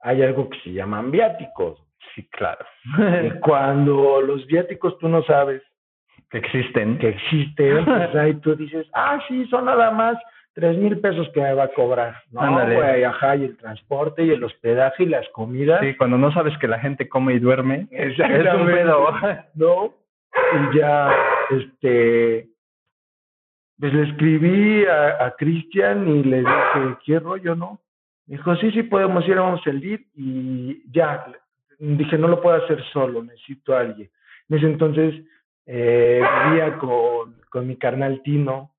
hay algo que se llaman viáticos. Sí, claro. Y <laughs> cuando los viáticos tú no sabes que existen. que existen, pues ahí tú dices, ah, sí, son nada más tres mil pesos que me va a cobrar. No, güey, ajá, y el transporte y el hospedaje y las comidas. Sí, cuando no sabes que la gente come y duerme. Es un pedo. ¿no? Y ya, este, pues le escribí a, a Cristian y le dije, ¿qué rollo, no? Me dijo, sí, sí, podemos ir, vamos el ir y ya. Dije, no lo puedo hacer solo, necesito a alguien. En ese entonces eh, vivía con, con mi carnal Tino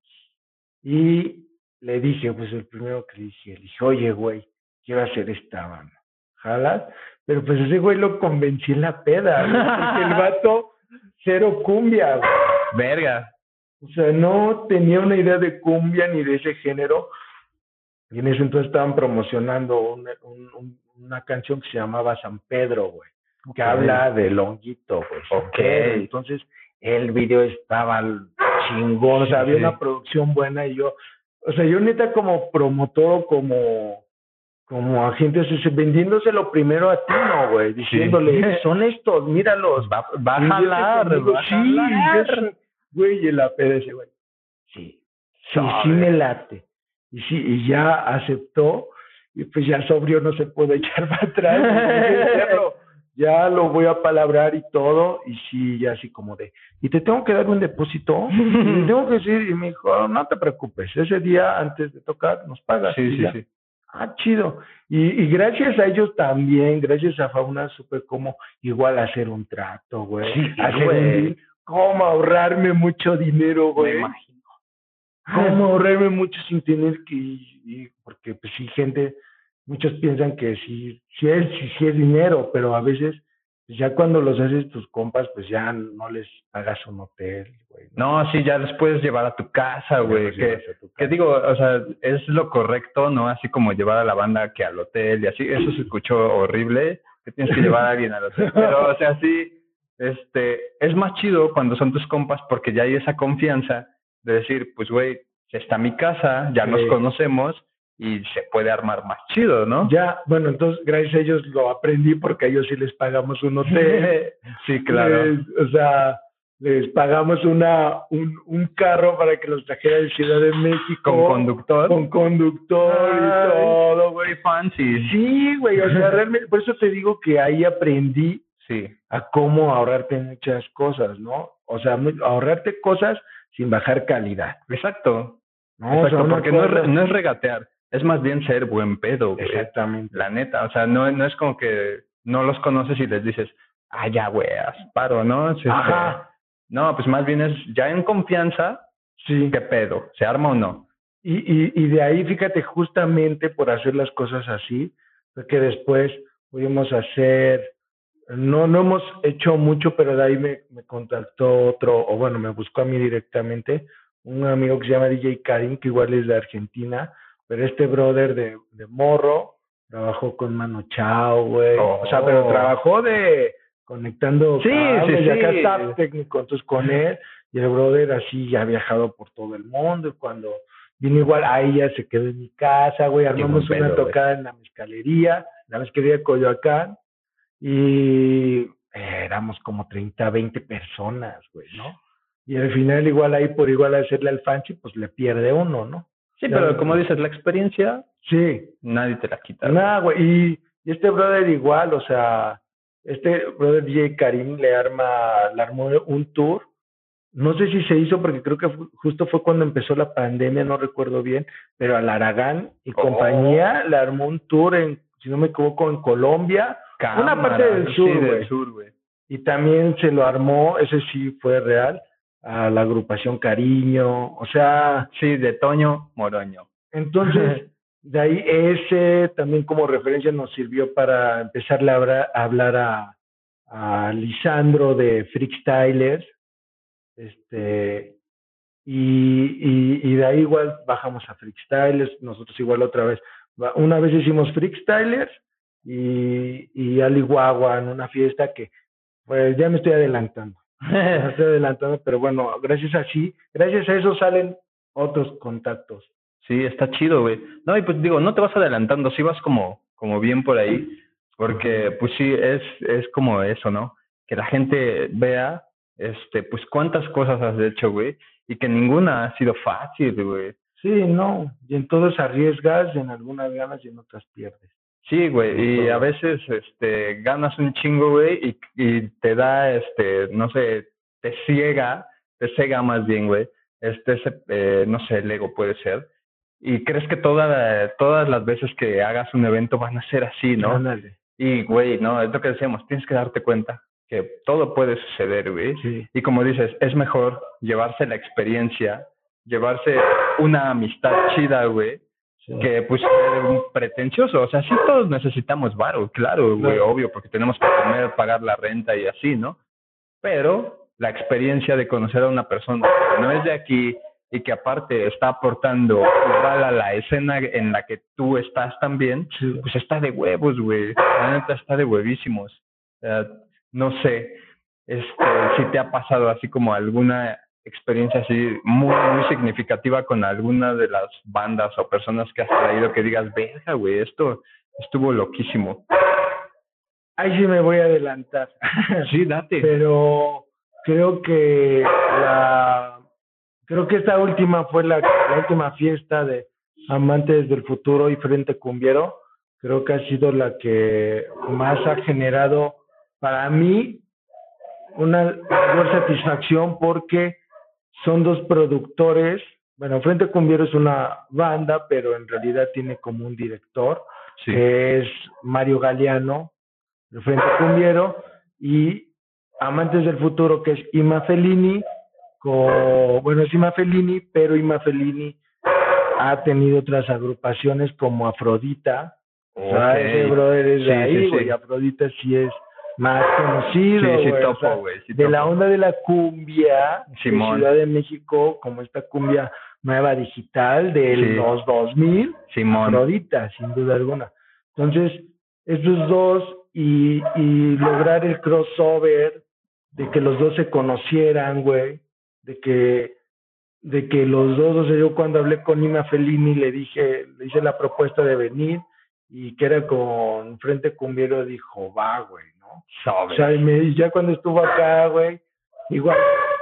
y le dije, pues el primero que le dije, le dije, oye, güey, quiero hacer esta banda. ¿Jalas? Pero pues ese güey lo convencí en la peda, güey, porque el vato cero cumbia, güey. Verga. O sea, no tenía una idea de cumbia ni de ese género. Y en ese entonces estaban promocionando un- un- un- una canción que se llamaba San Pedro, güey, que habla de Longuito, güey. Ok. Entonces, el video estaba chingón, o sea, había una producción buena y yo, o sea, yo neta como promotor, como como agente, o sea, vendiéndoselo primero a ti, ¿no, güey? Diciéndole, son <laughs> estos, míralos. Va, va a jalar, conmigo". va a jalar. Güey, y el APDS, güey. Sí, sí, sí me late. Y sí, y ya aceptó, y pues ya sobrio no se puede <laughs> echar para atrás. ya, lo, voy a palabrar y todo, y sí, ya así como de, y te tengo que dar un depósito, <laughs> y tengo que decir, y me dijo, no te preocupes, ese día antes de tocar nos pagas. Sí, y sí, ya. sí. Ah, chido. Y, y gracias a ellos también, gracias a Fauna, supe cómo igual hacer un trato, güey. Sí, hacer güey. un cómo ahorrarme mucho dinero, Me güey. imagino. Cómo <laughs> ahorrarme mucho sin tener que y- porque pues sí, gente, muchos piensan que sí, sí es, sí, sí es dinero, pero a veces, pues, ya cuando los haces tus compas, pues ya no les pagas un hotel, güey. No, sí, ya los puedes llevar a tu casa, güey. Que, digo, o sea, es lo correcto, ¿no? Así como llevar a la banda que al hotel y así. Eso se escuchó horrible, que tienes que llevar a alguien al hotel. Pero, o sea, sí, este, es más chido cuando son tus compas porque ya hay esa confianza de decir, pues, güey, está mi casa, ya nos conocemos y se puede armar más chido, ¿no? Ya, bueno, entonces gracias a ellos lo aprendí porque a ellos sí les pagamos un hotel. <laughs> sí, claro. Les- o sea, les pagamos una un, un carro para que los trajera de Ciudad de México. Con conductor. Con conductor Ay. y todo, güey. Fancy. Sí, güey, o sea, realmente, por eso te digo que ahí aprendí Sí. a cómo ahorrarte muchas cosas, ¿no? O sea, ahorrarte cosas sin bajar calidad. Exacto. ¿no? O sea, Exacto, porque no es, no es regatear, es más bien ser buen pedo, güey. Exactamente. La neta, o sea, no, no es como que no los conoces y les dices, ah, ya, güey, paro, ¿no? Es este- Ajá, No, pues más bien es ya en confianza, sí. ¿qué pedo? ¿Se arma o no? Y, y, y de ahí, fíjate, justamente por hacer las cosas así, fue que después pudimos hacer, no, no hemos hecho mucho, pero de ahí me, me contactó otro, o bueno, me buscó a mí directamente, un amigo que se llama DJ Karim, que igual es de Argentina, pero este brother de, de Morro trabajó con Mano Chao, güey. O sea, pero Oh. trabajó de conectando Sí, cables, sí, y acá sí. está técnico, entonces con él, y el brother así ya ha viajado por todo el mundo, y cuando vino igual, ahí ya se quedó en mi casa, güey, armamos una pedo, tocada en la mezcalería, la mezcalería de Coyoacán, y éramos como 30, 20 personas, güey, ¿no? Y al final igual ahí por igual hacerle al fancy, pues le pierde uno, ¿no? Sí, Ya. pero como dices, la experiencia Sí, nadie te la quita. Nada, güey. Y, y este brother igual, o sea, este brother DJ Karim le arma, le armó un tour. No sé si se hizo porque creo que justo fue cuando empezó la pandemia, no recuerdo bien, pero al Aragán y Oh. compañía le armó un tour en, si no me equivoco, en Colombia Una parte del sí, sur, del güey. sur, güey. y también se lo armó, ese sí fue real, a la agrupación Cariño, o sea, Sí, de Toño Moroño. Entonces, <laughs> de ahí ese también como referencia nos sirvió para empezarle a hablar a, hablar a, a Lisandro de Freakstylers. Este, y, y, y de ahí igual bajamos a Freakstylers, nosotros igual otra vez. Una vez hicimos Freakstylers y, y Ali Guagua en una fiesta que, pues ya me estoy adelantando. <laughs> Me estoy adelantando, pero bueno, gracias a sí, gracias a eso salen otros contactos. Sí, está chido, güey. No, y pues digo, no te vas adelantando, sí vas como, como bien por ahí, porque pues sí, es, es como eso, ¿no? Que la gente vea, este, pues cuántas cosas has hecho, güey, y que ninguna ha sido fácil, güey. Sí, no, y en todos arriesgas, en algunas ganas y en otras pierdes. Sí, güey, y a veces, este, ganas un chingo, güey, y, y te da, este, no sé, te ciega, te cega más bien, güey, este, ese, eh, no sé, el ego puede ser, y crees que toda, todas las veces que hagas un evento van a ser así, ¿no? Ándale. Y, güey, no, es lo que decíamos, tienes que darte cuenta que todo puede suceder, güey. Sí, Y como dices, es mejor llevarse la experiencia, llevarse una amistad chida, güey. Que pues un pretencioso. O sea, sí todos necesitamos varo, claro, güey, obvio, porque tenemos que comer, pagar la renta y así, ¿no? Pero la experiencia de conocer a una persona que no es de aquí y que aparte está aportando igual a la escena en la que tú estás también, pues está de huevos, güey. La neta está de huevísimos. O sea, no sé, este, si te ha pasado así como alguna experiencia así muy, muy significativa con alguna de las bandas o personas que has traído que digas, verga, güey, esto estuvo loquísimo? Ahí sí me voy a adelantar. <laughs> Sí, date. Pero creo que la creo que esta última fue la, la última fiesta de Amantes del Futuro y Frente Cumbiero. Creo que ha sido la que más ha generado para mí una mayor satisfacción porque son dos productores. Bueno, Frente Cumbiero es una banda, pero en realidad tiene como un director, Sí. que es Mario Galeano, de Frente Cumbiero, y Amantes del Futuro, que es Ima Fellini, con, bueno, es Ima Fellini, pero Ima Fellini ha tenido otras agrupaciones como Afrodita, o sea, Ok. ese brother es de ahí, sí. Afrodita sí es más conocido, Sí, sí, topo, güey. sí, de la onda de la cumbia Simón. de Ciudad de México, como esta cumbia nueva digital de Sí. los 2000, Simón. Afrodita, sin duda alguna. Entonces, estos dos y, y lograr el crossover de que los dos se conocieran, güey, de que de que los dos, o sea, yo cuando hablé con Ima Fellini le dije, le hice la propuesta de venir y que era con Frente Cumbiero, dijo, va, güey, O sea, y me- ya cuando estuvo acá, güey, igual,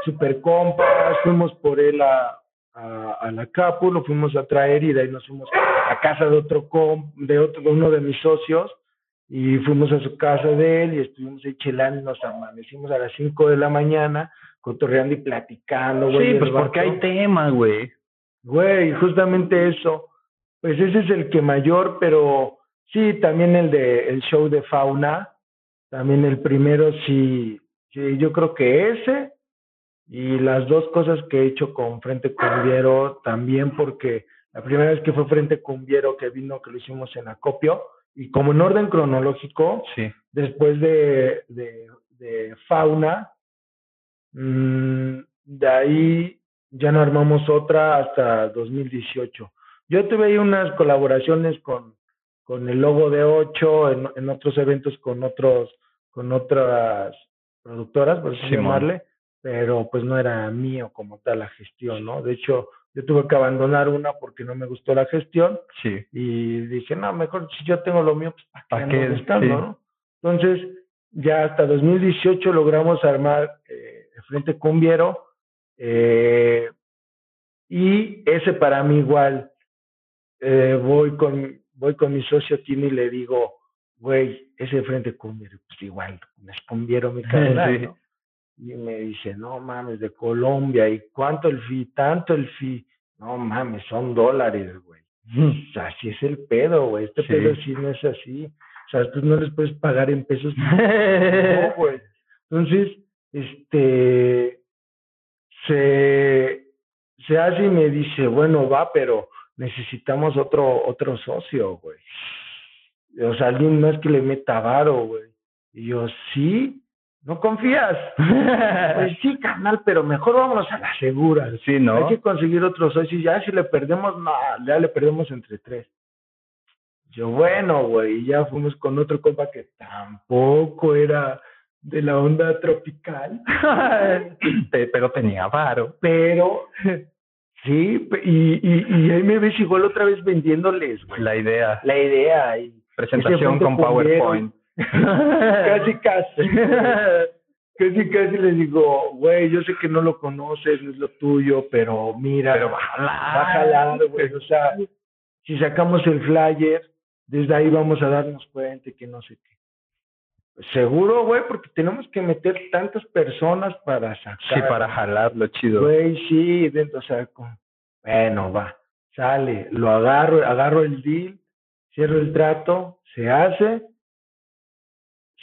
super compas, fuimos por él a, a, a la Capu, lo fuimos a traer y de ahí nos fuimos a casa de otro comp, de otro, de uno de mis socios, y fuimos a su casa de él y estuvimos ahí chelando y nos amanecimos a las 5 de la mañana, cotorreando y platicando, güey. Sí, pues porque hay tema, güey. Güey, justamente eso. Pues ese es el que mayor, pero sí, también el de el show de fauna, también el primero sí, sí, yo creo que ese y las dos cosas que he hecho con Frente Cumbiero también porque la primera vez que fue Frente Cumbiero que vino, que lo hicimos en Acopio, y como en orden cronológico, Sí. después de, de, de Fauna, mm, de ahí ya no armamos otra hasta 2018. Yo tuve ahí unas colaboraciones con, con el Logo de 8, en, en otros eventos con otros con otras productoras, por así llamarle, pero pues no era mío como tal la gestión, ¿no? De hecho, yo tuve que abandonar una porque no me gustó la gestión Sí. y dije, no, mejor si yo tengo lo mío, pues ¿para ¿Pa' qué qué? ando buscando, Sí. no? Entonces, ya hasta 2018 logramos armar eh, el Frente Cumbiero eh, y ese para mí igual, eh, voy con voy con mi socio Tini y le digo, güey, ese Frente Cumbiero, pues igual, me escondieron mi <laughs> Sí. ¿no? Y me dice, no mames, de Colombia, ¿y cuánto el fee? Tanto el fee. No mames, son dólares, güey. O sea, así es el pedo, güey. Este Sí. pedo sí no es así. O sea, tú no les puedes pagar en pesos. no, <laughs> güey. Entonces, este, se, se hace y me dice, bueno, va, pero necesitamos otro, otro socio, güey. O sea, alguien más que le meta varo, güey. Y yo, sí, ¿no confías? <laughs> pues sí, carnal, pero mejor vámonos a la segura. Sí, ¿no? Hay que conseguir otro socio y ya si le perdemos, no, ya le perdemos entre tres. Yo, bueno, güey, ya fuimos con otro compa que tampoco era de la onda tropical, <laughs> Pe- Pero tenía varo. pero sí, y, y, y ahí me ves igual otra vez vendiéndoles, güey, La idea. la idea y Presentación Frente con. PowerPoint. <laughs> casi casi. <laughs> Casi casi les digo, güey, yo sé que no lo conoces, no es lo tuyo, pero mira, Pero va a jalar. güey. O sea, si sacamos el flyer, desde ahí vamos a darnos cuenta que no sé qué. Pues seguro, güey, porque tenemos que meter tantas personas para sacar. Sí, para jalarlo chido. Güey, sí, dentro, o sea, con- bueno, va, sale, lo agarro, agarro el deal, cierro el trato, se hace,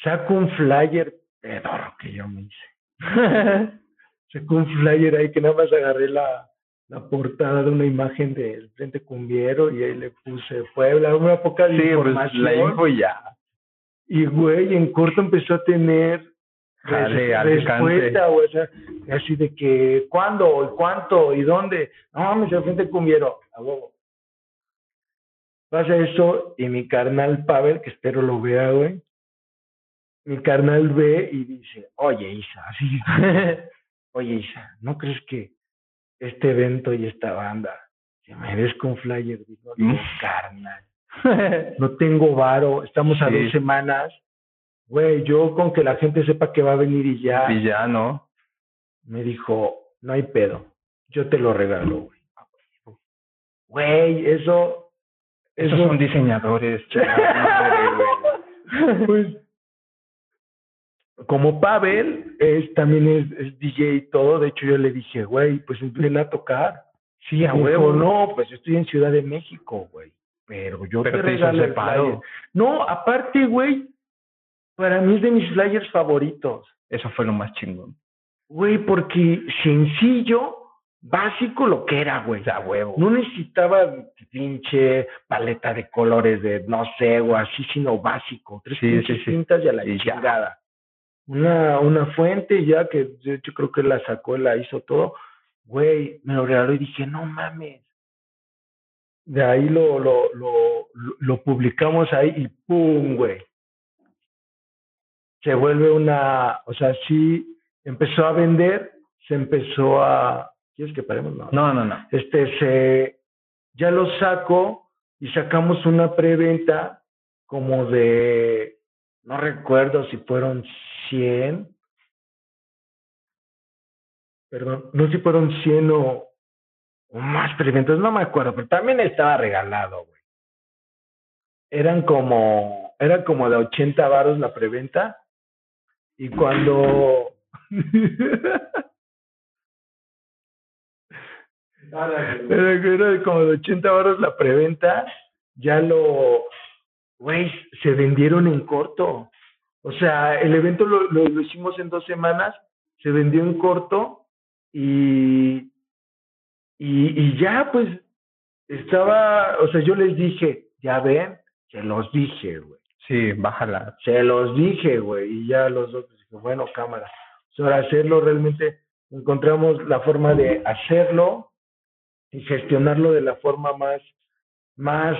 saco un flyer pedorro que yo me hice. <laughs> saco un flyer ahí que nada más agarré la, la portada de una imagen del Frente Cumbiero y ahí le puse Puebla, una poca de Sí, pues información. la info y ya. Y güey, en corto empezó a tener alcance. respuesta, o sea, así de que, ¿cuándo? ¿Y cuánto? ¿Y dónde? No mames, el frente cumbiero, a huevo. Pasa eso, y mi carnal Pavel, que espero lo vea, güey, mi carnal ve y dice, oye, Isa, <laughs> así, oye Isa, ¿no crees que este evento y esta banda se merezca un flyer? Digo, no, carnal, no tengo varo, estamos a Sí. dos semanas. Güey, yo con que la gente sepa que va a venir y ya, y ya, ¿no? me dijo, no hay pedo, yo te lo regalo, güey. Güey, eso, Esos eso, son diseñadores. madre, <laughs> pues, como Pavel es, también es, es DJ y todo, de hecho yo le dije, güey, pues ven a tocar. Sí, a huevo. no, pues yo estoy en Ciudad de México, güey. Pero yo Pero te te. No, aparte, güey, para mí es de mis flyers favoritos. Eso fue lo más chingón. Güey, porque sencillo, básico lo que era, güey. Huevo. No necesitaba pinche paleta de colores de no sé, o así, sino básico. Tres Sí, pinches sí, sí. tintas y a la Y ya. chingada. Una, una fuente ya que de hecho creo que la sacó, la hizo todo. Güey, me lo regaló y dije, no mames. De ahí lo, lo, lo, lo, lo publicamos ahí y ¡pum, güey! Se vuelve una, o sea, sí empezó a vender, se empezó a, ¿quieres que paremos? No, No, no, no. este se ya lo saco y sacamos una preventa como de no recuerdo si fueron 100 perdón no sé si fueron 100 o, o más preventas no me acuerdo pero también estaba regalado güey eran como eran como de 80 varos la preventa y cuando <laughs> Era, era como de 80 baros la preventa, ya lo, güey, se vendieron en corto. O sea, el evento lo, lo, lo hicimos en dos semanas, se vendió en corto y, y, y ya pues estaba, o sea, yo les dije, ya ven, se los dije, güey. Sí, bájala. Se los dije, güey, y ya los dos, pues, dije, bueno, cámara. Sobre hacerlo, realmente encontramos la forma de hacerlo y gestionarlo de la forma más, más,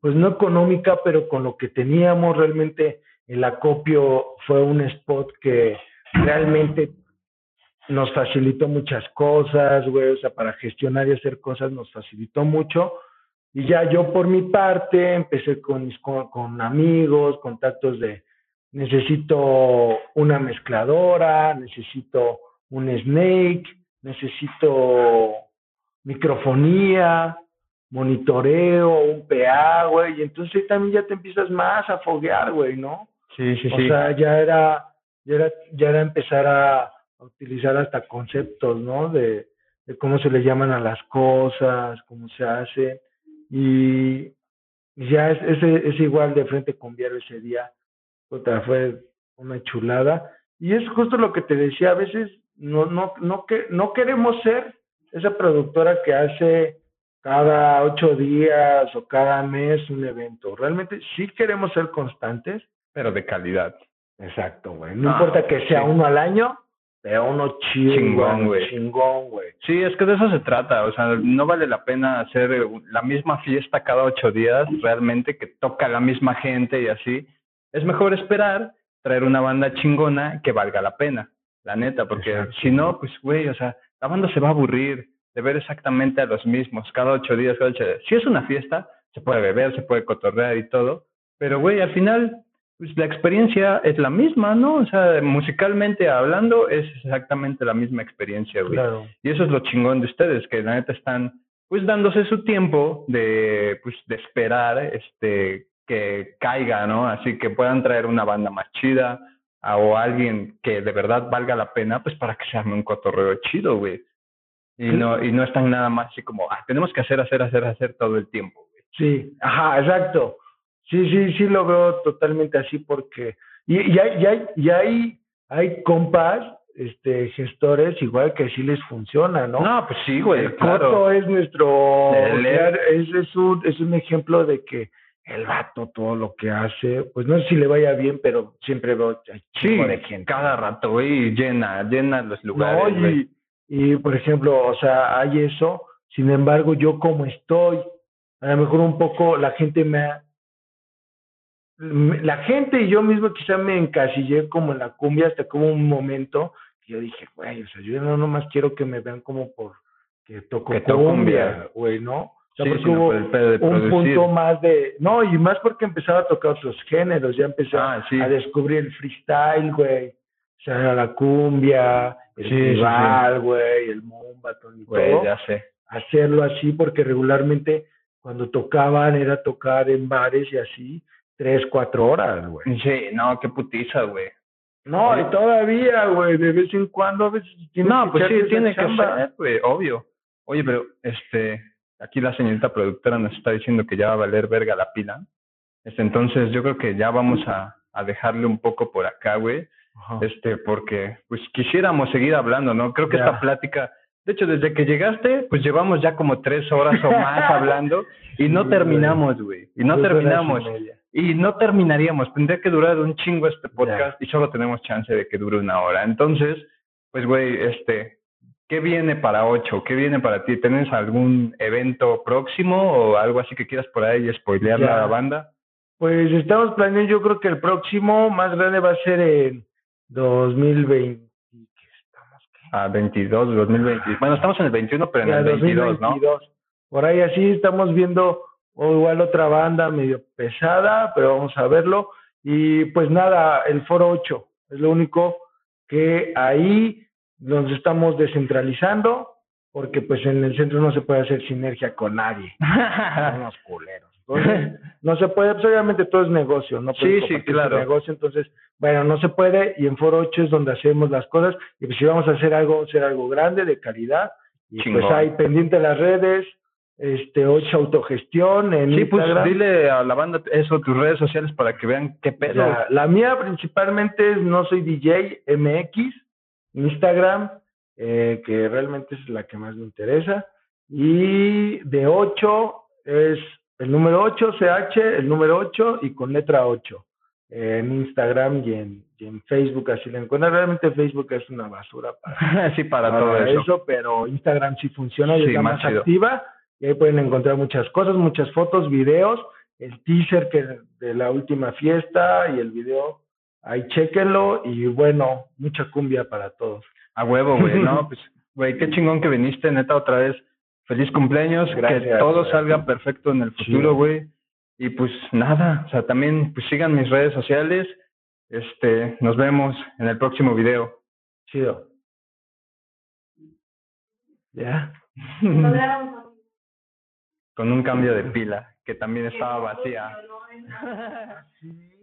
pues no económica, pero con lo que teníamos realmente el acopio fue un spot que realmente nos facilitó muchas cosas, güey, o sea, para gestionar y hacer cosas nos facilitó mucho. Y ya yo por mi parte empecé con, mis, con, con amigos, contactos de necesito una mezcladora, necesito un snake, necesito microfonía, monitoreo, un PA, güey, y entonces también ya te empiezas más a foguear, güey, ¿no? Sí, sí, O sí. sea, ya era, ya era, ya era empezar a, a utilizar hasta conceptos, ¿no? De, de cómo se le llaman a las cosas, cómo se hace, y ya es, es, es igual de frente con Viero ese día, puta, fue una chulada, y es justo lo que te decía, a veces no, no, no, que, no queremos ser esa productora que hace cada ocho días o cada mes un evento. Realmente sí queremos ser constantes. Pero de calidad. Exacto, güey. No Ah, importa que sea sí. uno al año, pero uno chido, Chingón, güey. Chingón, güey. Sí, es que de eso se trata. O sea, no vale la pena hacer la misma fiesta cada ocho días, realmente, que toca la misma gente y así. Es mejor esperar, traer una banda chingona que valga la pena, la neta, porque Exacto. si no, pues, güey, o sea, la banda se va a aburrir de ver exactamente a los mismos cada ocho días, cada ocho días. Si es una fiesta, se puede beber, se puede cotorrear y todo, pero, güey, al final, pues la experiencia es la misma, ¿no? O sea, musicalmente hablando, es exactamente la misma experiencia, güey. Claro. Y eso es lo chingón de ustedes, que la neta están pues dándose su tiempo de pues de esperar este que caiga, ¿no? Así que puedan traer una banda más chida a- o alguien que de verdad valga la pena, pues para que se arme un cotorreo chido, güey. Y no y no están nada más así como, ah, tenemos que hacer, hacer, hacer, hacer todo el tiempo, güey. Sí, ajá, exacto. Sí, sí, sí lo veo totalmente así porque y, y hay, y hay, y hay, hay compas, este, gestores igual que sí les funciona, ¿no? No, pues sí, güey, el claro. Coto es nuestro, El- es, es, un, es un ejemplo de que el vato todo lo que hace, pues no sé si le vaya bien, pero siempre veo Sí, chingo de gente. cada rato, güey, llena, llena los lugares, No, y, y por ejemplo, o sea, hay eso, sin embargo, yo como estoy, a lo mejor un poco la gente me ha, la gente y yo mismo quizá me encasillé como en la cumbia hasta como un momento, yo dije, güey, o sea, yo no nomás quiero que me vean como por que toco Que cumbia, güey, ¿no? O sea, Sí, porque hubo un punto más de, no, y más porque empezaba a tocar otros géneros, ya empecé Ah, sí. a descubrir el freestyle, güey, o sea, la cumbia, el tribal, güey, el mombaton y Güey, todo ya sé. hacerlo así porque regularmente cuando tocaban era tocar en bares y así tres, cuatro horas, güey. Sí, no, qué putiza, güey. No, y todavía, güey, de vez en cuando a veces No, pues sí, tiene que ser, güey, obvio. Oye, pero este, aquí la señorita productora nos está diciendo que ya va a valer verga la pila. Este, entonces yo creo que ya vamos a, a dejarle un poco por acá, güey. Ajá. Este, porque pues quisiéramos seguir hablando, ¿no? Creo que Ya. esta plática, de hecho, desde que llegaste, pues llevamos ya como tres horas o más <laughs> hablando y no Sí, terminamos, güey. Y no terminamos. Y no terminaríamos, tendría que durar un chingo este podcast y solo tenemos chance de que dure una hora. Entonces, pues güey, este, ¿qué viene para ocho? ¿Qué viene para ti? ¿Tienes algún evento próximo o algo así que quieras por ahí Ya. a la banda? Pues estamos planeando, yo creo que el próximo más grande va a ser en 2020. ¿qué estamos? ¿Qué? A 22, 2020. Bueno, estamos en el 21, pero en Ya, el 22, ¿no? 2022. Por ahí así estamos viendo o igual otra banda medio pesada, pero vamos a verlo. Y pues nada, el Foro 8 es lo único que ahí nos estamos descentralizando, porque pues en el centro no se puede hacer sinergia con nadie. <laughs> Son unos culeros. Entonces, <laughs> no se puede, pues obviamente todo es negocio, no Sí, puedes sí, tu claro. negocio, entonces, bueno, no se puede, y en Foro 8 es donde hacemos las cosas, y pues si vamos a hacer algo, hacer algo grande, de calidad, y Chingón. pues ahí pendiente las redes, este, 8 autogestión en Sí, pues Instagram. dile a la banda eso, tus redes sociales para que vean qué pedo. La, la mía principalmente es No Soy DJ MX, Instagram, eh, que realmente es la que más me interesa. Y de 8 es el número 8, CH, el número 8 y con letra 8. eh, en Instagram y en, y en Facebook, así la encuentran. Realmente Facebook es una basura para, <laughs> sí, para, para todo eso. pero Instagram sí funciona y Sí, es la más más activa. Y ahí pueden encontrar muchas cosas, muchas fotos, videos, el teaser que de la última fiesta y el video. Ahí chequenlo y bueno, mucha cumbia para todos. A huevo, güey. No, <laughs> pues, güey, qué chingón que viniste, neta, otra vez. Feliz cumpleaños, que Gracias, todo güey. salga perfecto en el futuro, Sí. güey. Y pues nada, o sea, también pues sigan mis redes sociales. Este, nos vemos en el próximo video. Chido. ¿Ya? <laughs> Con un cambio de pila, que también estaba vacía. <laughs> Sí.